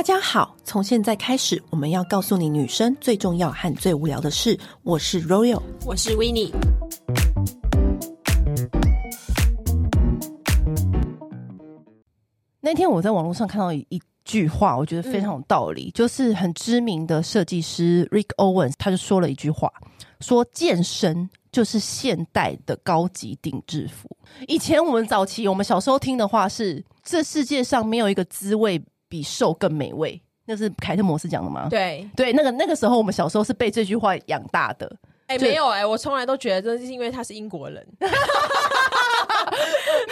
大家好，从现在开始，我们要告诉你女生最重要和最无聊的事。我是 Royal，我是 Winnie。那天我在网络上看到一句话，我觉得非常有道理，嗯、就是很知名的设计师 Rick Owens 他就说了一句话，说健身就是现代的高级定制服。以前我们早期我们小时候听的话是，这世界上没有一个滋味比瘦更美味，那是凯特摩斯讲的吗？对对，那个那个时候我们小时候是被这句话养大的。哎、欸，没有哎、欸，我从来都觉得这是因为他是英国人。没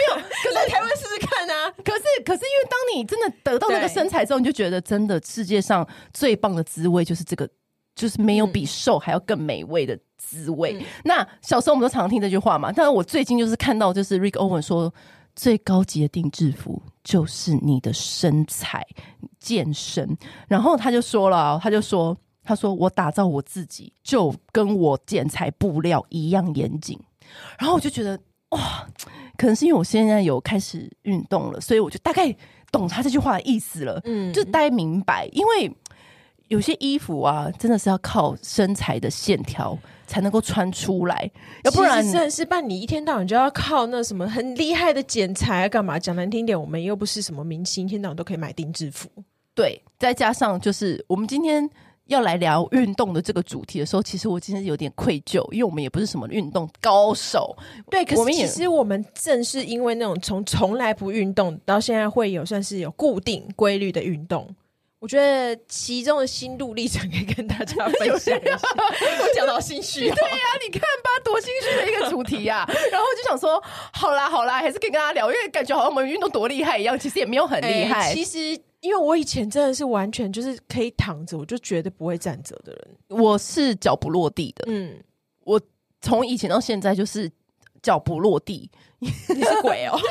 有，可是来台湾试试看啊！可是可是，因为当你真的得到那个身材之后，你就觉得真的世界上最棒的滋味就是这个，就是没有比瘦还要更美味的滋味。嗯、那小时候我们都常常听这句话嘛，但是我最近就是看到，就是 Rick Owens 说。最高级的定制服就是你的身材健身，然后他就说了，他就说，他说我打造我自己就跟我剪裁布料一样严谨，然后我就觉得哇，可能是因为我现在有开始运动了，所以我就大概懂他这句话的意思了，嗯，就大概明白，因为有些衣服啊，真的是要靠身材的线条。才能够穿出来，要不然真的是办你一天到晚就要靠那什么很厉害的剪裁干嘛？讲难听点，我们又不是什么明星，一天到晚都可以买定制服。对，再加上就是我们今天要来聊运动的这个主题的时候，其实我今天有点愧疚，因为我们也不是什么运动高手。对，可是其实我们正是因为那种从从来不运动到现在会有算是有固定规律的运动。我觉得其中的心路历程可以跟大家分享一下。我讲到心虚，对呀、啊，你看吧，多心虚的一个主题呀、啊。然后就想说，好啦好啦，还是可以跟大家聊，因为感觉好像我们运动多厉害一样，其实也没有很厉害、欸。其实，因为我以前真的是完全就是可以躺着，我就绝对不会站着的人。我是脚不落地的，嗯，我从以前到现在就是脚不落地。你是鬼哦。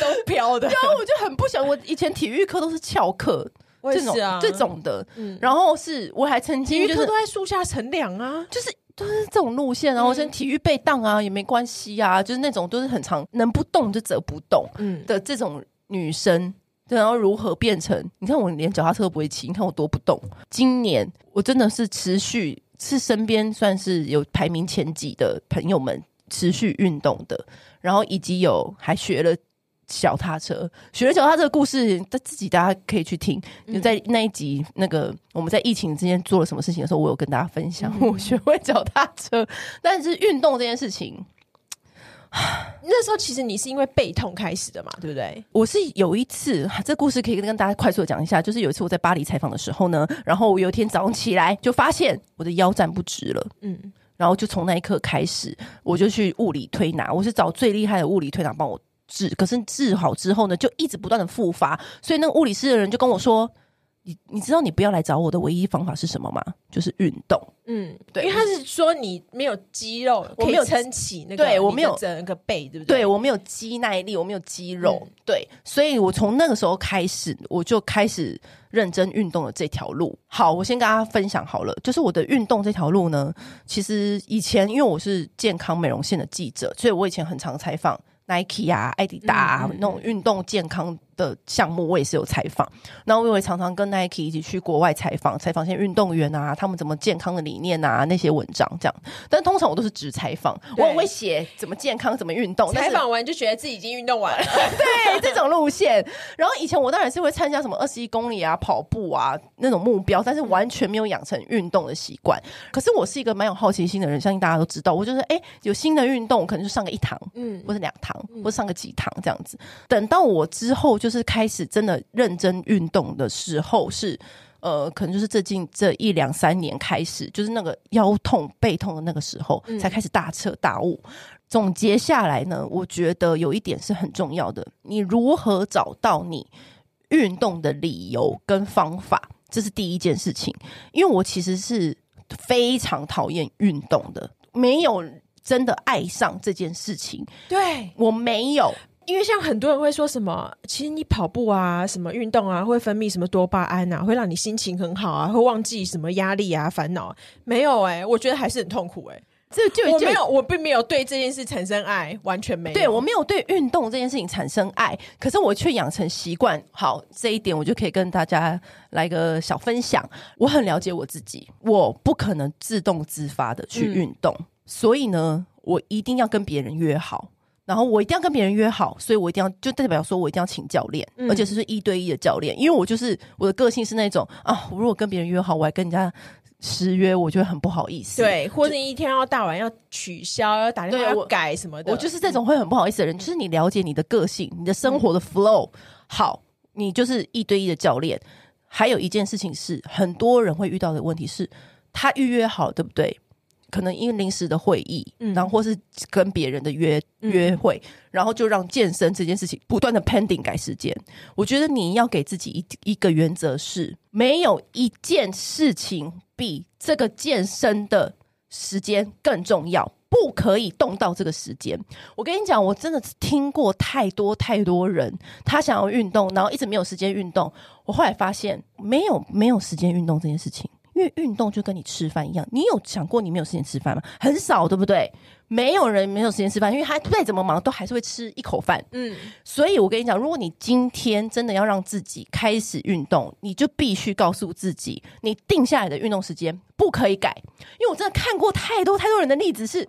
都飘的，然后我就很不想。我以前体育课都是翘课，这种这种的。嗯，然后是我还曾经体育课都在树下乘凉啊，就是都是这种路线。然后我体育被当啊也没关系啊，就是那种都是很常能不动就则不动的这种女生。然后如何变成？你看我连脚踏车都不会骑，你看我多不动。今年我真的是持续是身边算是有排名前几的朋友们持续运动的，然后以及有还学了。脚踏车，学了脚踏车的故事，他自己大家可以去听。就在那一集，那个我们在疫情之间做了什么事情的时候，我有跟大家分享我学会脚踏车。但是运动这件事情，那时候其实你是因为背痛开始的嘛，对不对？我是有一次，这故事可以跟大家快速的讲一下，就是有一次我在巴黎采访的时候呢，然后我有一天早上起来就发现我的腰站不直了，嗯，然后就从那一刻开始，我就去物理推拿，我是找最厉害的物理推拿帮我。治，可是治好之后呢，就一直不断的复发，所以那个物理师的人就跟我说：“你你知道你不要来找我的唯一方法是什么吗？就是运动。”嗯，对，因为他是说你没有肌肉，我没有撑起那个，对我没有整个背，对不对？对我没有肌耐力，我没有肌肉，嗯、对，所以我从那个时候开始，我就开始认真运动的这条路。好，我先跟大家分享好了，就是我的运动这条路呢，其实以前因为我是健康美容线的记者，所以我以前很常采访。Nike 啊，艾迪达啊，那种运动健康的项目，我也是有采访。然后我也常常跟 Nike 一起去国外采访，采访一些运动员啊，他们怎么健康的理念啊，那些文章这样。但通常我都是只采访，我很会写怎么健康，怎么运动。采访完就觉得自己已经运动完了，对这种路线。然后以前我当然是会参加什么二十一公里啊、跑步啊那种目标，但是完全没有养成运动的习惯。可是我是一个蛮有好奇心的人，相信大家都知道，我就是哎、欸、有新的运动，可能就上个一堂，嗯，或者两堂，或者上个几堂这样子。等到我之后就是开始真的认真运动的时候是，呃，可能就是最近这一两三年开始，就是那个腰痛背痛的那个时候，才开始大彻大悟。嗯、总结下来呢，我觉得有一点是很重要的，你如何找到你运动的理由跟方法，这是第一件事情。因为我其实是非常讨厌运动的，没有真的爱上这件事情。对，我没有。因为像很多人会说什么，其实你跑步啊，什么运动啊，会分泌什么多巴胺啊，会让你心情很好啊，会忘记什么压力啊、烦恼。没有哎、欸，我觉得还是很痛苦哎、欸。这就我没有，我并没有对这件事产生爱，完全没有。对，我没有对运动这件事情产生爱，可是我却养成习惯。好，这一点我就可以跟大家来个小分享。我很了解我自己，我不可能自动自发的去运动，嗯、所以呢，我一定要跟别人约好，然后我一定要跟别人约好，所以我一定要就代表说我一定要请教练，嗯、而且是一对一的教练，因为我就是我的个性是那种啊，我如果跟别人约好，我还跟人家。失约，我觉得很不好意思。对，或者一天要大晚要取消，要打电话要改什么的。我就是这种会很不好意思的人。就是你了解你的个性，你的生活的 flow，嗯，好，你就是一对一的教练。还有一件事情是，很多人会遇到的问题是，他预约好，对不对？可能因为临时的会议，嗯，然后或是跟别人的约约会，嗯，然后就让健身这件事情不断的 pending 改时间。我觉得你要给自己一一个原则是，没有一件事情比这个健身的时间更重要，不可以动到这个时间。我跟你讲，我真的听过太多太多人，他想要运动，然后一直没有时间运动。我后来发现，没有没有时间运动这件事情。因为运动就跟你吃饭一样，你有想过你没有时间吃饭吗？很少，对不对？没有人没有时间吃饭，因为他再怎么忙都还是会吃一口饭。嗯，所以我跟你讲，如果你今天真的要让自己开始运动，你就必须告诉自己，你定下来的运动时间不可以改。因为我真的看过太多太多人的例子是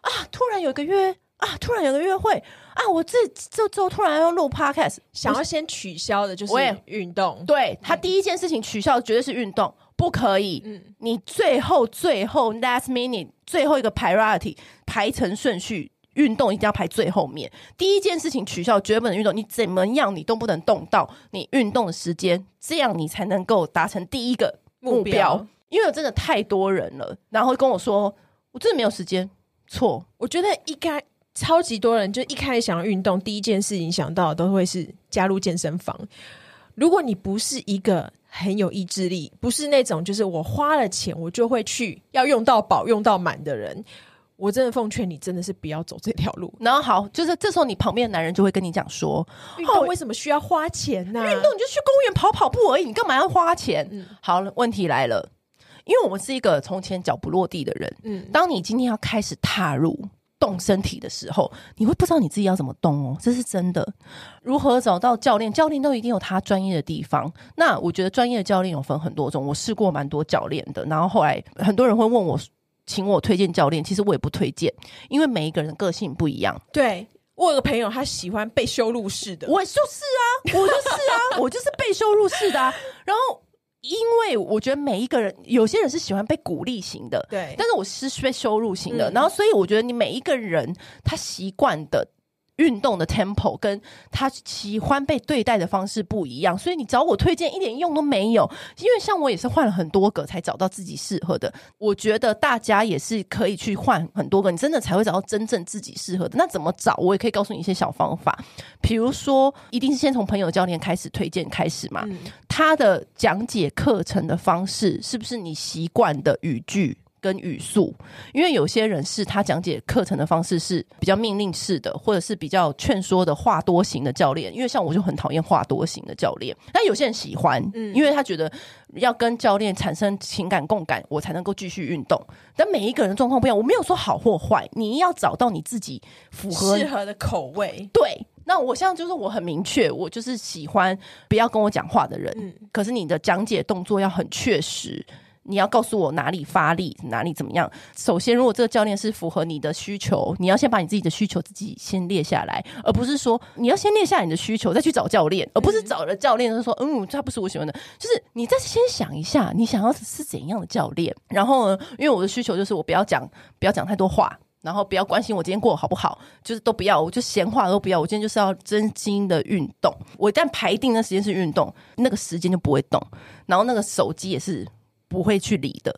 啊，突然有个约啊，突然有个约会啊，我这这周突然要录 podcast，想要先取消的就是运动。对，他第一件事情取消的绝对是运动。不可以，嗯，你最后最后 last minute 最后一个 priority 排成顺序，运动一定要排最后面。第一件事情取消，绝不能运动。你怎么样，你都不能动到你运动的时间，这样你才能够达成第一个目标。目标。因为真的太多人了，然后跟我说，我真的没有时间。错，我觉得一开超级多人就一开始想要运动，第一件事情想到的都会是加入健身房。如果你不是一个很有意志力，不是那种就是我花了钱我就会去要用到饱用到满的人，我真的奉劝你真的是不要走这条路。然后好，就是这时候你旁边的男人就会跟你讲说：运动为什么需要花钱呢？啊？运动你就去公园跑跑步而已，你干嘛要花钱？嗯，好了，问题来了，因为我们是一个从前脚不落地的人，嗯，当你今天要开始踏入。动身体的时候，你会不知道你自己要怎么动哦，这是真的。如何找到教练？教练都一定有他专业的地方。那我觉得专业的教练有分很多种，我试过蛮多教练的。然后后来很多人会问我，请我推荐教练，其实我也不推荐，因为每一个人的个性不一样。对，我有个朋友，他喜欢被羞辱式的，我就是啊，我就是啊，我就是被羞辱式的啊，然后。因为我觉得每一个人，有些人是喜欢被鼓励型的，对，但是我是被羞辱型的，嗯、然后所以我觉得你每一个人他习惯的。运动的 tempo 跟他喜欢被对待的方式不一样，所以你找我推荐一点用都没有。因为像我也是换了很多个才找到自己适合的。我觉得大家也是可以去换很多个，你真的才会找到真正自己适合的。那怎么找？我也可以告诉你一些小方法，比如说，一定是先从朋友教练开始推荐开始嘛。嗯、他的讲解课程的方式是不是你习惯的语句？跟语速，因为有些人是他讲解课程的方式是比较命令式的，或者是比较劝说的话多型的教练。因为像我就很讨厌话多型的教练，但有些人喜欢，嗯，因为他觉得要跟教练产生情感共感，我才能够继续运动。但每一个人的状况不一样，我没有说好或坏，你要找到你自己符合适合的口味。对，那我现在就是我很明确，我就是喜欢不要跟我讲话的人，嗯，可是你的讲解动作要很确实。你要告诉我哪里发力，哪里怎么样？首先，如果这个教练是符合你的需求，你要先把你自己的需求自己先列下来，而不是说你要先列下你的需求再去找教练，而不是找了教练就说嗯，他不是我喜欢的。就是你再先想一下，你想要是怎样的教练？然后呢，因为我的需求就是我不要讲，不要讲太多话，然后不要关心我今天过得好不好，就是都不要，我就闲话都不要。我今天就是要真心的运动。我一旦排定那时间是运动，那个时间就不会动，然后那个手机也是。不会去理的，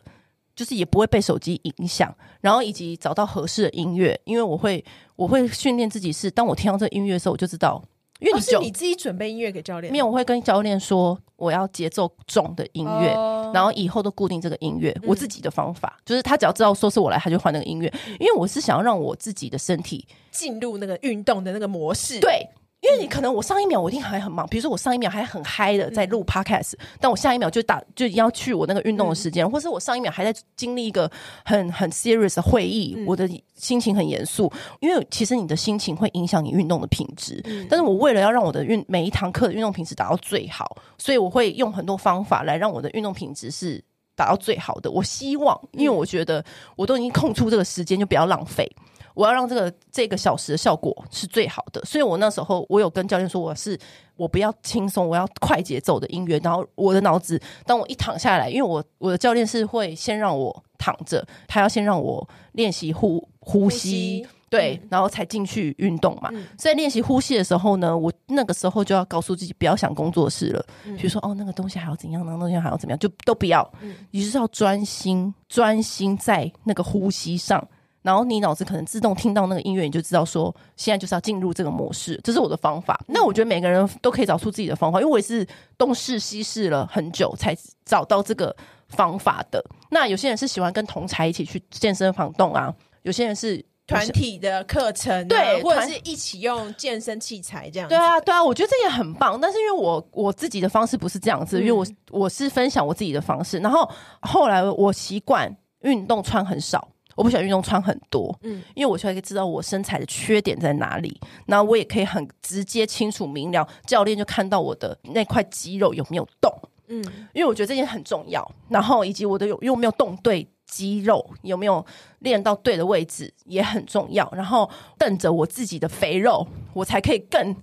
就是也不会被手机影响，然后以及找到合适的音乐，因为我会我会训练自己是，当我听到这个音乐的时候，我就知道，因为你就、哦、是你自己准备音乐给教练，没有，我会跟教练说我要节奏重的音乐，哦、然后以后都固定这个音乐。嗯、我自己的方法。就是，他只要知道说是我来，他就换那个音乐，因为我是想要让我自己的身体进入那个运动的那个模式，对。因为你可能我上一秒我一定还很忙，比如说我上一秒还很嗨的在录 podcast，但我下一秒就打就要去我那个运动的时间，或是我上一秒还在经历一个很很 serious 的会议，我的心情很严肃。因为其实你的心情会影响你运动的品质，但是我为了要让我的运每一堂课的运动品质达到最好，所以我会用很多方法来让我的运动品质是达到最好的。我希望，因为我觉得我都已经空出这个时间，就不要浪费。我要让这个这个小时的效果是最好的，所以我那时候我有跟教练说，我是我不要轻松，我要快节奏的音乐。然后我的脑子，当我一躺下来，因为我我的教练是会先让我躺着，他要先让我练习呼呼吸，对，然后才进去运动嘛。嗯、所以练习呼吸的时候呢，我那个时候就要告诉自己不要想工作室了，嗯、比如说哦那个东西还要怎样，那个东西还要怎么样，就都不要，嗯、你就是要专心专心在那个呼吸上。然后你脑子可能自动听到那个音乐，你就知道说现在就是要进入这个模式，这是我的方法。那我觉得每个人都可以找出自己的方法，因为我也是东试西试了很久才找到这个方法的。那有些人是喜欢跟同才一起去健身房动啊，有些人是团体的课程啊，对，或者是一起用健身器材这样。对啊，对啊，我觉得这也很棒。但是因为我我自己的方式不是这样子，因为我我是分享我自己的方式。然后后来我习惯运动穿很少。我不喜欢运动穿很多，嗯，因为我需要知道我身材的缺点在哪里，然后我也可以很直接、清楚、明了，教练就看到我的那块肌肉有没有动，嗯，因为我觉得这件很重要，然后以及我的有有没有动对。肌肉有没有练到对的位置也很重要，然后瞪着我自己的肥肉，我才可以更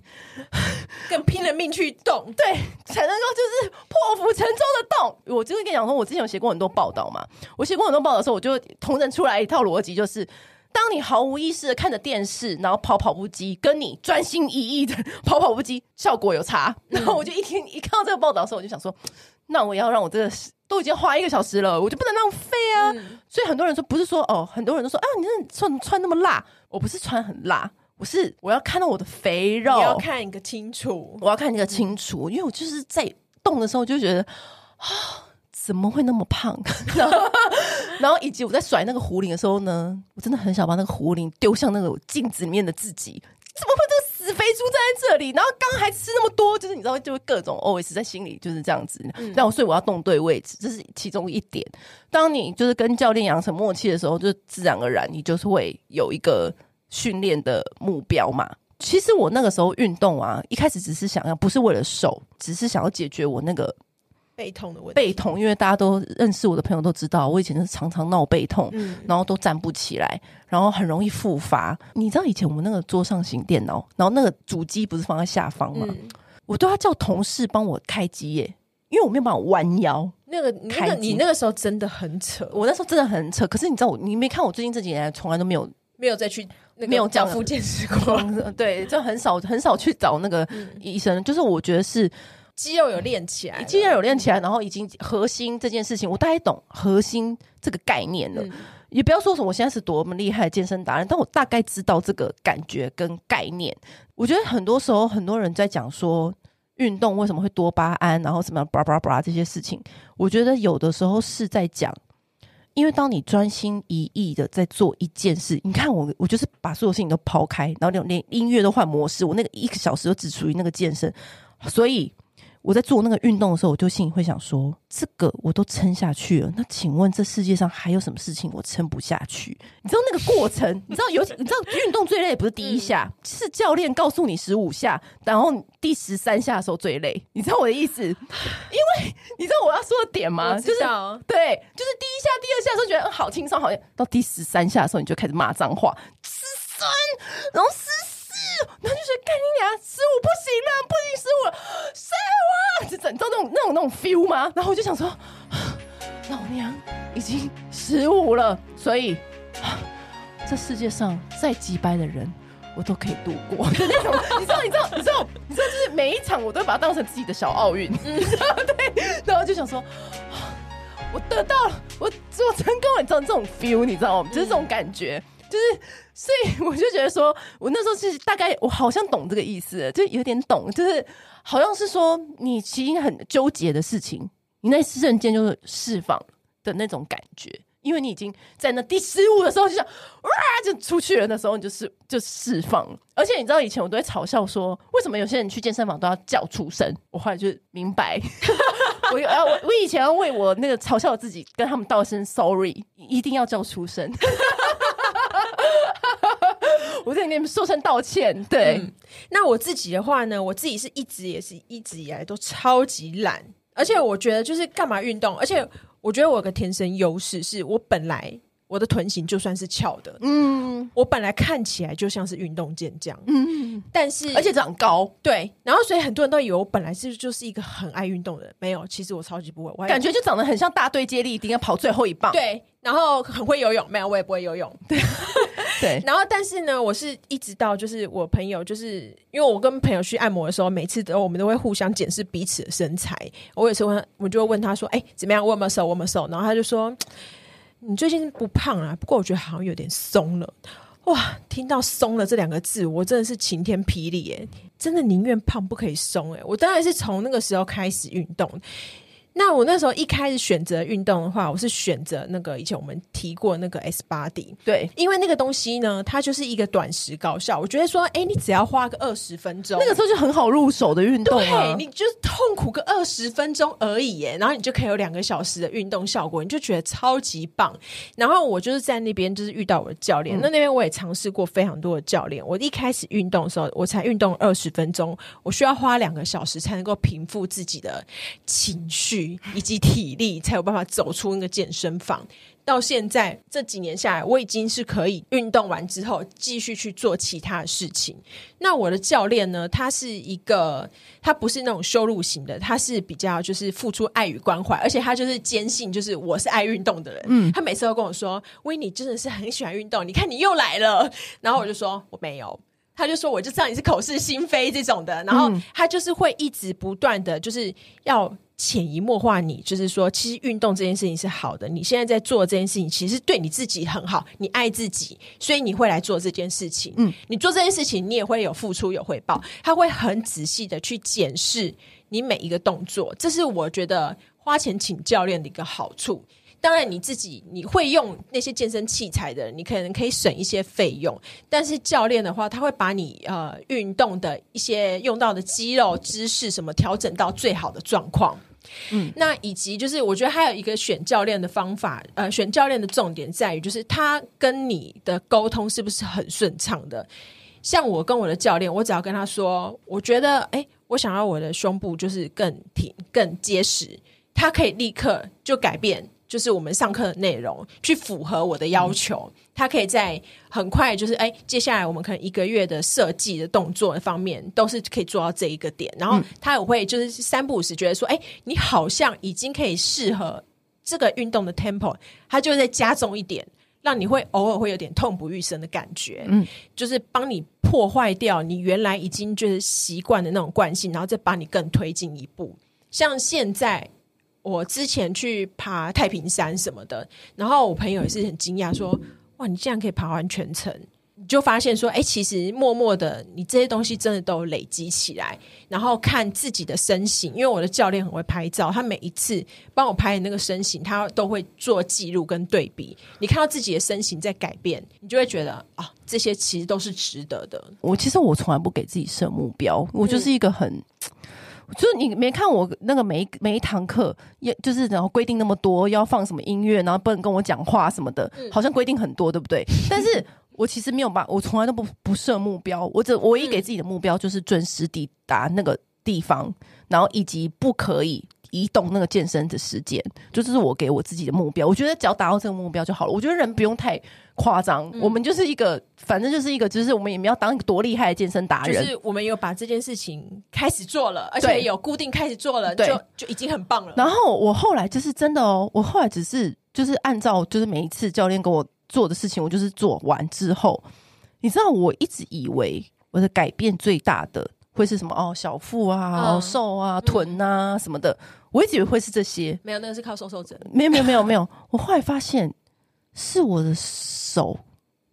更拼了命去动，对，才能够就是破釜沉舟的动。我就会跟你讲说，我之前有写过很多报道嘛，我写过很多报道的时候，我就同整出来一套逻辑，就是当你毫无意识的看着电视，然后跑跑步机，跟你专心一意的跑跑步机，效果有差。然后我就一听一看到这个报道的时候，我就想说，那我要让我这个。都已经花一个小时了，我就不能浪费啊！嗯、所以很多人说，不是说哦，很多人都说啊，你这穿穿那么辣，我不是穿很辣，我是我要看到我的肥肉，你要看一个清楚，我要看一个清楚，嗯、因为我就是在动的时候就觉得啊，怎么会那么胖？然后以及我在甩那个壶铃的时候呢，我真的很想把那个壶铃丢向那个镜子里面的自己，怎么会这个？肥猪站在这里，然后刚刚还吃那么多，就是你知道，就会各种 always 在心里就是这样子。那我所以我要动对位置，这是其中一点。当你就是跟教练养成默契的时候，就自然而然你就是会有一个训练的目标嘛。其实我那个时候运动啊，一开始只是想要，不是为了瘦，只是想要解决我那个。背痛的问题，背痛，因为大家都认识我的朋友都知道，我以前是常常闹背痛，嗯、然后都站不起来，然后很容易复发。你知道以前我们那个桌上型电脑，然后那个主机不是放在下方吗？嗯、我都要叫同事帮我开机耶，因为我没有办法弯腰。那个，那个，你那个时候真的很扯，我那时候真的很扯。可是你知道我，你没看我最近这几年从来都没有没有再去没有讲复健师过，对，就很少很少去找那个医生。嗯、就是我觉得是。肌肉有练起来，肌肉有练起来，然后已经核心这件事情，我大概懂核心这个概念了。嗯、也不要说什么我现在是多么厉害的健身达人，但我大概知道这个感觉跟概念。我觉得很多时候很多人在讲说运动为什么会多巴胺，然后什么巴拉巴拉巴拉这些事情，我觉得有的时候是在讲，因为当你专心一意的在做一件事，你看我，我就是把所有事情都抛开，然后连音乐都换模式，我那个一个小时都只属于那个健身，所以。我在做那个运动的时候，我就心里会想说：这个我都撑下去了，那请问这世界上还有什么事情我撑不下去？你知道那个过程？你知道尤其你知道运动最累不是第一下，嗯、是教练告诉你十五下，然后第十三下的时候最累。你知道我的意思？因为你知道我要说的点吗？就是对，就是第一下、第二下的时候觉得好轻松，好像到第十三下的时候你就开始骂脏话，十三，然后十。然后就是：“干你俩十五不行了，不行十五了，十五，就整到那种那种那种 feel 吗？”然后我就想说：“ 老娘已经十五了，所以这世界上再机掰的人，我都可以度过。”你知道？你知道？你知道？你知道？你知道？就是每一场我都把它当成自己的小奥运，嗯，对。然后就想说：“我得到了，我我成功了。”你知道这种 feel？你知道吗？就是这种感觉。就是，所以我就觉得说，我那时候是大概，我好像懂这个意思，就有点懂，就是好像是说，你其实很纠结的事情，你那一瞬间就是释放的那种感觉，因为你已经在那第十五的时候就想哇就出去了，那时候你就是就释放。而且你知道以前我都会嘲笑说，为什么有些人去健身房都要叫出声？我后来就明白，我要我我以前要为我那个嘲笑我自己跟他们道声 sorry，一定要叫出声。我在跟你们说声道歉。对、嗯，那我自己的话呢，我自己是一直也是一直以来都超级懒，而且我觉得就是干嘛运动，而且我觉得我有个天生优势，是我本来我的臀型就算是翘的，嗯，我本来看起来就像是运动健将，嗯，但是而且长高，对，然后所以很多人都以为我本来是就是一个很爱运动的人，没有，其实我超级不会，我感觉就长得很像大队接力，一定要跑最后一棒，对，然后很会游泳，没有，我也不会游泳，对。对，然后但是呢，我是一直到就是我朋友，就是因为我跟朋友去按摩的时候，每次都我们都会互相检视彼此的身材。我有时候我就会问他说：“哎，怎么样？我有没有瘦？我有没有瘦？”然后他就说：“你最近不胖啊，不过我觉得好像有点松了。”哇，听到“松了”这两个字，我真的是晴天霹雳耶！真的宁愿胖不可以松哎！我当然是从那个时候开始运动。那我那时候一开始选择运动的话，我是选择那个以前我们提过那个 S Body，对，因为那个东西呢，它就是一个短时高效。我觉得说，哎，你只要花个二十分钟，那个时候就很好入手的运动啊，对，你就是痛苦个二十分钟而已耶，然后你就可以有两个小时的运动效果，你就觉得超级棒。然后我就是在那边就是遇到我的教练，嗯、那那边我也尝试过非常多的教练。我一开始运动的时候，我才运动二十分钟，我需要花两个小时才能够平复自己的情绪。以及体力才有办法走出那个健身房。到现在这几年下来，我已经是可以运动完之后继续去做其他的事情。那我的教练呢？他是一个，他不是那种羞辱型的，他是比较就是付出爱与关怀，而且他就是坚信就是我是爱运动的人。嗯，他每次都跟我说：“威尼真的是很喜欢运动，你看你又来了。”然后我就说：“我没有。”他就说：“我就知道你是口是心非这种的。”然后他就是会一直不断的就是要。潜移默化你，你就是说，其实运动这件事情是好的。你现在在做这件事情，其实对你自己很好，你爱自己，所以你会来做这件事情。嗯，你做这件事情，你也会有付出有回报。他会很仔细的去检视你每一个动作，这是我觉得花钱请教练的一个好处。当然，你自己你会用那些健身器材的，你可能可以省一些费用。但是教练的话，他会把你呃运动的一些用到的肌肉姿势什么调整到最好的状况。嗯，那以及就是，我觉得还有一个选教练的方法，呃，选教练的重点在于，就是他跟你的沟通是不是很顺畅的。像我跟我的教练，我只要跟他说，我觉得，哎，我想要我的胸部就是更挺、更结实，他可以立刻就改变。就是我们上课的内容去符合我的要求，嗯、他可以在很快，就是哎，接下来我们可能一个月的设计的动作的方面都是可以做到这一个点，然后他也会就是三不五时觉得说，哎，你好像已经可以适合这个运动的 tempo，他就会再加重一点，让你会偶尔会有点痛不欲生的感觉，嗯，就是帮你破坏掉你原来已经就是习惯的那种惯性，然后再把你更推进一步，像现在。我之前去爬太平山什么的，然后我朋友也是很惊讶，说：“哇，你竟然可以爬完全程！”你就发现说：“哎，其实默默的，你这些东西真的都累积起来。然后看自己的身形，因为我的教练很会拍照，他每一次帮我拍的那个身形，他都会做记录跟对比。你看到自己的身形在改变，你就会觉得啊，这些其实都是值得的。我其实我从来不给自己设目标，我就是一个很。嗯”就是你没看我那个每一每一堂课，也就是然后规定那么多，要放什么音乐，然后不能跟我讲话什么的，好像规定很多，对不对？但是我其实没有把，我从来都不不设目标，我只唯一给自己的目标就是准时抵达那个地方，然后以及不可以。移动那个健身的时间，就这是我给我自己的目标。我觉得只要达到这个目标就好了。我觉得人不用太夸张，嗯、我们就是一个，反正就是一个，就是我们也没有当一个多厉害的健身达人。就是我们有把这件事情开始做了，而且有固定开始做了，就就已经很棒了。然后我后来就是真的哦，我后来只是就是按照就是每一次教练给我做的事情，我就是做完之后，你知道，我一直以为我的改变最大的。会是什么哦？小腹啊，嗯、瘦啊，臀啊、嗯、什么的，我一直以为会是这些。没有，那个是靠瘦瘦整。没有，没有，没有，没有。我后来发现是我的手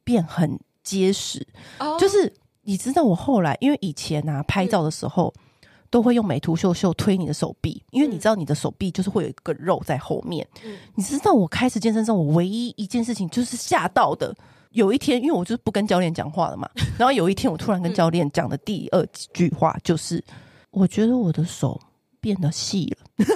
变很结实。哦、就是你知道，我后来因为以前啊拍照的时候，嗯、都会用美图秀秀推你的手臂，因为你知道你的手臂就是会有一个肉在后面。嗯、你知道我开始健身之后，我唯一一件事情就是吓到的。有一天，因为我就是不跟教练讲话了嘛，然后有一天我突然跟教练讲的第二句话就是，我觉得我的手变得细了。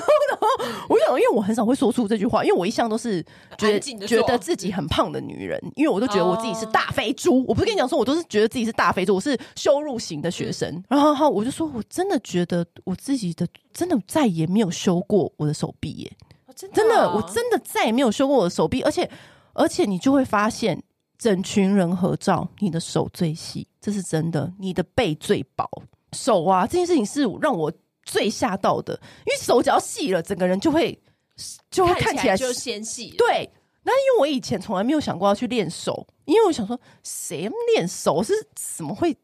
我想，因为我很少会说出这句话，因为我一向都是觉得觉得自己很胖的女人，因为我都觉得我自己是大肥猪。我不是跟你讲说，我都是觉得自己是大肥猪，我是羞辱型的学生。然后，我就说我真的觉得我自己的真的再也没有修过我的手臂耶，真的，我真的再也没有修过我的手臂，而且而且你就会发现，整群人合照，你的手最细，这是真的，你的背最薄，手啊，这件事情是让我。最吓到的，因为手脚细了，整个人就会就会看起来就纤细。对，那因为我以前从来没有想过要去练手，因为我想说，谁练手是怎么会？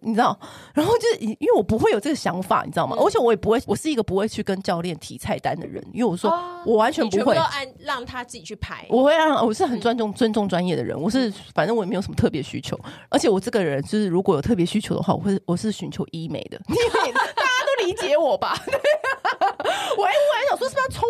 你知道？然后就是因为我不会有这个想法，你知道吗？嗯、而且我也不会，我是一个不会去跟教练提菜单的人，因为我说、哦、我完全不会按让他自己去排。我会让我是很尊重、嗯、尊重专业的人，我是反正我也没有什么特别需求，而且我这个人就是如果有特别需求的话，我会我是寻求医美的。理解我吧，我还我还想说是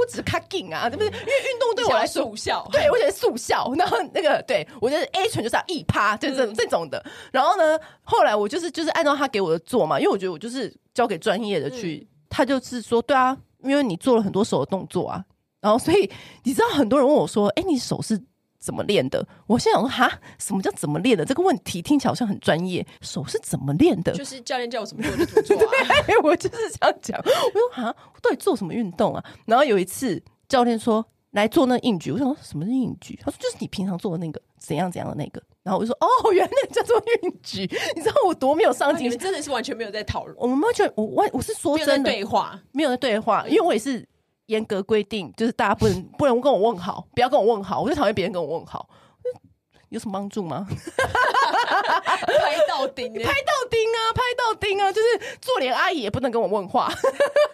不止卡劲啊？对不对？因为运动对我来说速效，对我觉得速效。然后那个对我觉得 A 醇就是要一趴，就是这、嗯、这种的。然后呢，后来我就是就是按照他给我的做嘛，因为我觉得我就是交给专业的去。嗯、他就是说，对啊，因为你做了很多手的动作啊，然后所以你知道很多人问我说，哎，你手是？怎么练的？我现在想说，哈，什么叫怎么练的？这个问题听起来好像很专业。手是怎么练的？就是教练叫我怎么做就怎么做啊。对，我就是这样讲。我说，哈，我到底做什么运动啊？然后有一次教练说来做那个硬举，我想说什么是硬举？他说就是你平常做的那个怎样怎样的那个。然后我就说哦，原来叫做硬举。你知道我多没有上进心？真的是完全没有在讨论。我们完全我我我是说真的对话，没有在对话，因为我也是。严格规定，就是大家不能不能跟我问好，不要跟我问好，我就讨厌别人跟我问好。有什么帮助吗？拍到钉，拍到钉啊，拍到钉啊！就是做脸阿姨也不能跟我问话，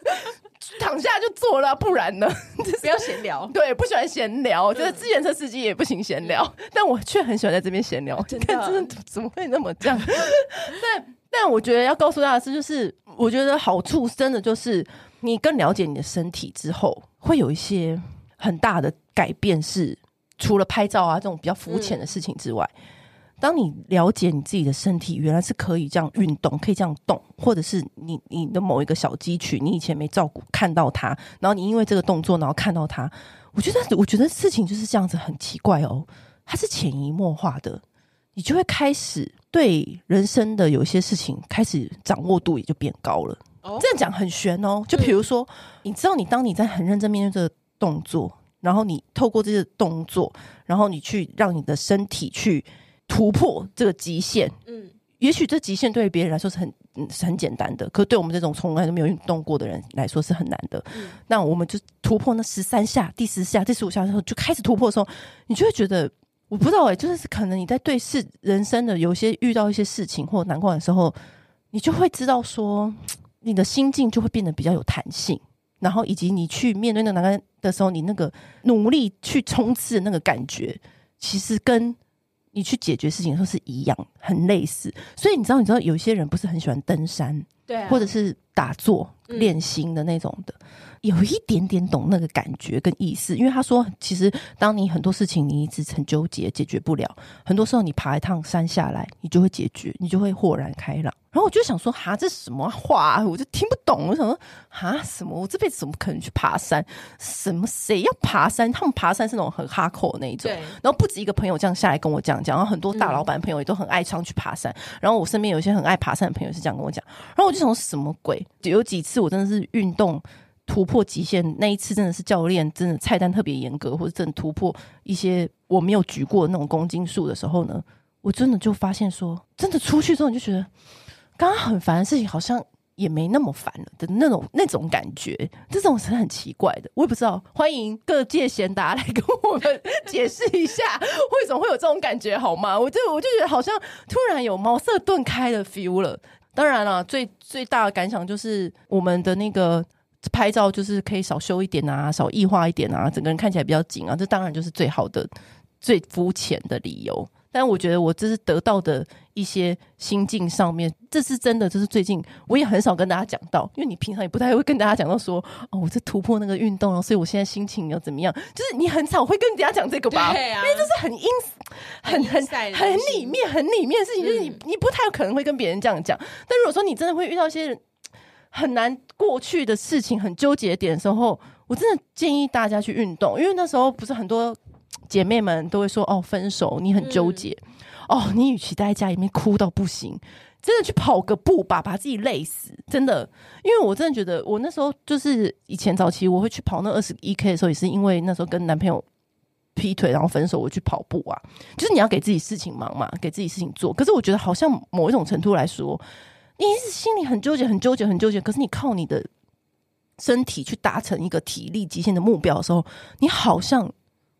躺下就做了，不然呢？不要闲聊。对，不喜欢闲聊，就是自行车司机也不行闲聊，但我却很喜欢在这边闲聊。真的，真的怎么会那么这样？但但我觉得要告诉大家是，就是我觉得好处真的就是。你更了解你的身体之后，会有一些很大的改变。是除了拍照啊这种比较肤浅的事情之外，嗯、当你了解你自己的身体原来是可以这样运动，可以这样动，或者是你你的某一个小肌群，你以前没照顾看到它，然后你因为这个动作，然后看到它，我觉得我觉得事情就是这样子，很奇怪哦，它是潜移默化的，你就会开始对人生的有些事情开始掌握度也就变高了。这样讲很悬哦，就比如说，你知道，你当你在很认真面对这个动作，然后你透过这些动作，然后你去让你的身体去突破这个极限，嗯，也许这极限对于别人来说是很嗯是很简单的，可是对我们这种从来都没有运动过的人来说是很难的。嗯，那我们就突破那十三下、第十下、第十五下的时候就开始突破的时候，你就会觉得，我不知道哎、欸，就是可能你在对事人生的有些遇到一些事情或难关的时候，你就会知道说。你的心境就会变得比较有弹性，然后以及你去面对那个难关的时候，你那个努力去冲刺的那个感觉，其实跟你去解决事情的时候是一样，很类似。所以你知道，你知道有一些人不是很喜欢登山，对啊，或者是打坐练心的那种的。嗯有一点点懂那个感觉跟意思，因为他说，其实当你很多事情你一直很纠结，解决不了，很多时候你爬一趟山下来，你就会解决，你就会豁然开朗。然后我就想说，哈，这是什么话啊？我就听不懂。我想说，哈，什么？我这辈子怎么可能去爬山？什么？谁要爬山？他们爬山是那种很哈扣的那一种。对。然后不止一个朋友这样下来跟我讲讲，然后很多大老板朋友也都很爱上去爬山。嗯。然后我身边有一些很爱爬山的朋友是这样跟我讲。然后我就想说，什么鬼？有几次我真的是运动。突破极限那一次真的是教练真的菜单特别严格，或者真的突破一些我没有举过的那种公斤数的时候呢，我真的就发现说，真的出去之后你就觉得，刚刚很烦的事情好像也没那么烦了的那种那种感觉，这种是很奇怪的，我也不知道。欢迎各界贤达来跟我们解释一下，为什么会有这种感觉好吗？我 就我就觉得好像突然有茅塞顿开的 feel 了。当然了，最最大的感想就是我们的那个。拍照就是可以少修一点啊，少异化一点啊，整个人看起来比较紧啊，这当然就是最好的、最肤浅的理由。但我觉得我这是得到的一一些心境上面，这是真的。就是最近我也很少跟大家讲到，因为你平常也不太会跟大家讲到说，哦，我在突破那个运动，所以我现在心情要怎么样？就是你很少会跟人家讲这个吧？对啊，因为这是很阴、很很很，很里面、很里面的事情，就是你你不太有可能会跟别人这样讲。但如果说你真的会遇到一些很难过去的事情、很纠结点的时候，我真的建议大家去运动，因为那时候不是很多。姐妹们都会说：“哦，分手你很纠结，嗯、哦，你与其待在家里面哭到不行，真的去跑个步吧，把自己累死，真的。因为我真的觉得，我那时候就是以前早期我会去跑那二十一 K 的时候，也是因为那时候跟男朋友劈腿，然后分手，我去跑步啊。就是你要给自己事情忙嘛，给自己事情做。可是我觉得好像某一种程度来说，你是心里很纠结，很纠结，很纠结。可是你靠你的身体去达成一个体力极限的目标的时候，你好像。”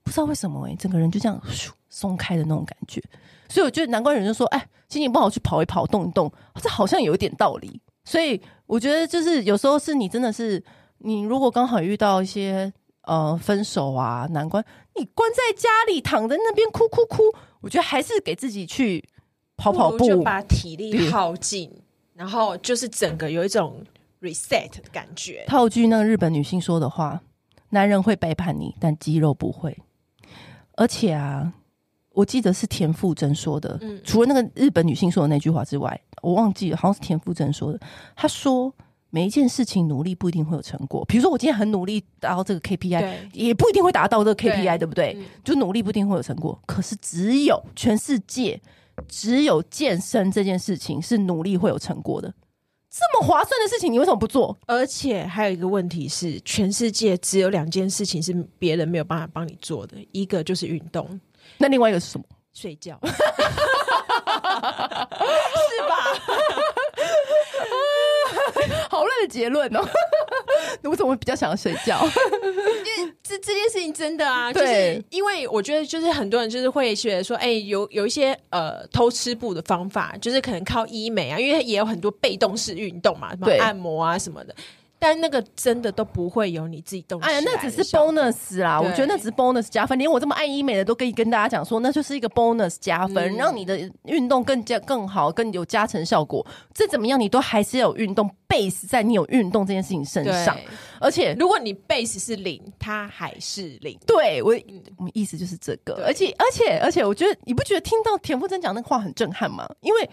不知道为什么哎、整个人就这样松开的那种感觉，所以我觉得难怪人就说，哎，心情不好去跑一跑，动一动，这好像有一点道理。所以我觉得就是有时候是你真的是，你如果刚好遇到一些呃分手啊难关，你关在家里躺在那边哭哭哭，我觉得还是给自己去跑跑步，就把体力耗尽，然后就是整个有一种 reset 的感觉。套句那个日本女性说的话：男人会背叛你，但肌肉不会。而且啊，我记得是田馥甄说的，嗯，除了那个日本女性说的那句话之外，我忘记了，好像是田馥甄说的。她说，每一件事情努力不一定会有成果。比如说，我今天很努力达到这个 KPI，也不一定会达到这个 KPI，对，对不对？嗯，就努力不一定会有成果。可是，只有全世界只有健身这件事情是努力会有成果的。这么划算的事情，你为什么不做？而且还有一个问题是，全世界只有两件事情是别人没有办法帮你做的，一个就是运动，那另外一个是什么？睡觉，是吧？好烂的结论哦！我怎么会比较想要睡觉？因为这这件事情真的啊，就是因为我觉得，就是很多人就是会觉得说，哎、欸，有有一些呃偷吃步的方法，就是可能靠医美啊，因为也有很多被动式运动嘛，什么按摩啊什么的。但那个真的都不会有你自己动起来。哎呀，那只是 bonus 啦，我觉得那只是 bonus 加分。连我这么爱医美的都可以跟大家讲说，那就是一个 bonus 加分，嗯、让你的运动更加更好，更有加成效果。这怎么样，你都还是要有运动 base 在你有运动这件事情身上。而且，如果你 base 是零，它还是零。对我，我们意思就是这个。而且，而且，而且，我觉得你不觉得听到田馥甄讲那个话很震撼吗？因为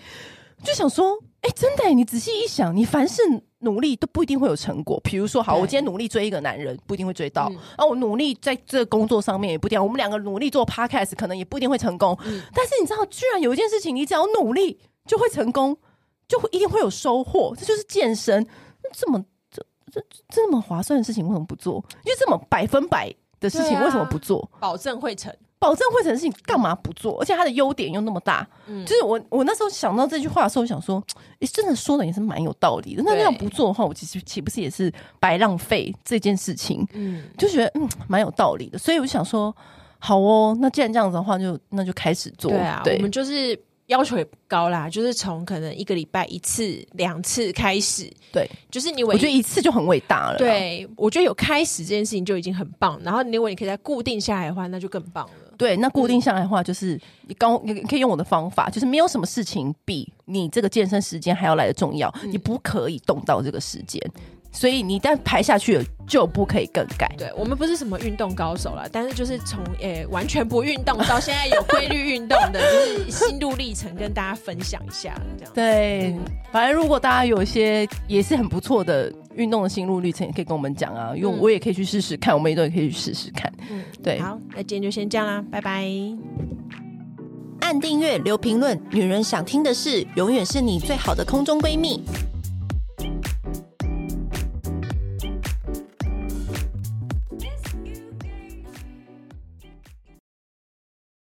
就想说，哎、欸，真的，你仔细一想，你凡是。努力都不一定会有成果。比如说，好，我今天努力追一个男人，不一定会追到。嗯、啊，我努力在这工作上面也不一定。我们两个努力做 podcast，可能也不一定会成功。嗯、但是你知道，居然有一件事情，你只要努力就会成功，就会一定会有收获。这就是健身，这么这这这么划算的事情，为什么不做？因为这么百分百的事情，为什么不做？啊、保证会成。保证会成的事情干嘛不做？而且它的优点又那么大，嗯、就是我我那时候想到这句话的时候，我想说，诶，真的说的也是蛮有道理的。那那样不做的话，我其实岂不是也是白浪费这件事情？嗯，就觉得嗯蛮有道理的。所以我就想说，好哦，那既然这样子的话就，就那就开始做。对啊，对我们就是。要求也不高啦，就是从可能一个礼拜一次、两次开始。对，就是你，我觉得一次就很伟大了。对，我觉得有开始这件事情就已经很棒。然后，如果你可以再固定下来的话，那就更棒了。对，那固定下来的话，就是你刚你可以用我的方法，就是没有什么事情比你这个健身时间还要来的重要。嗯、你不可以动到这个时间。所以你一旦排下去了，就不可以更改。对，我们不是什么运动高手啦，但是就是从诶、欸、完全不运动到现在有规律运动的，就是心路历程跟大家分享一下这样。对，嗯、反正如果大家有一些也是很不错的运动的心路历程，也可以跟我们讲啊，因为我也可以去试试看，我们也都可以去试试看。嗯，对。好，那今天就先这样啦，拜拜。按订阅，留评论，女人想听的事，永远是你最好的空中闺蜜。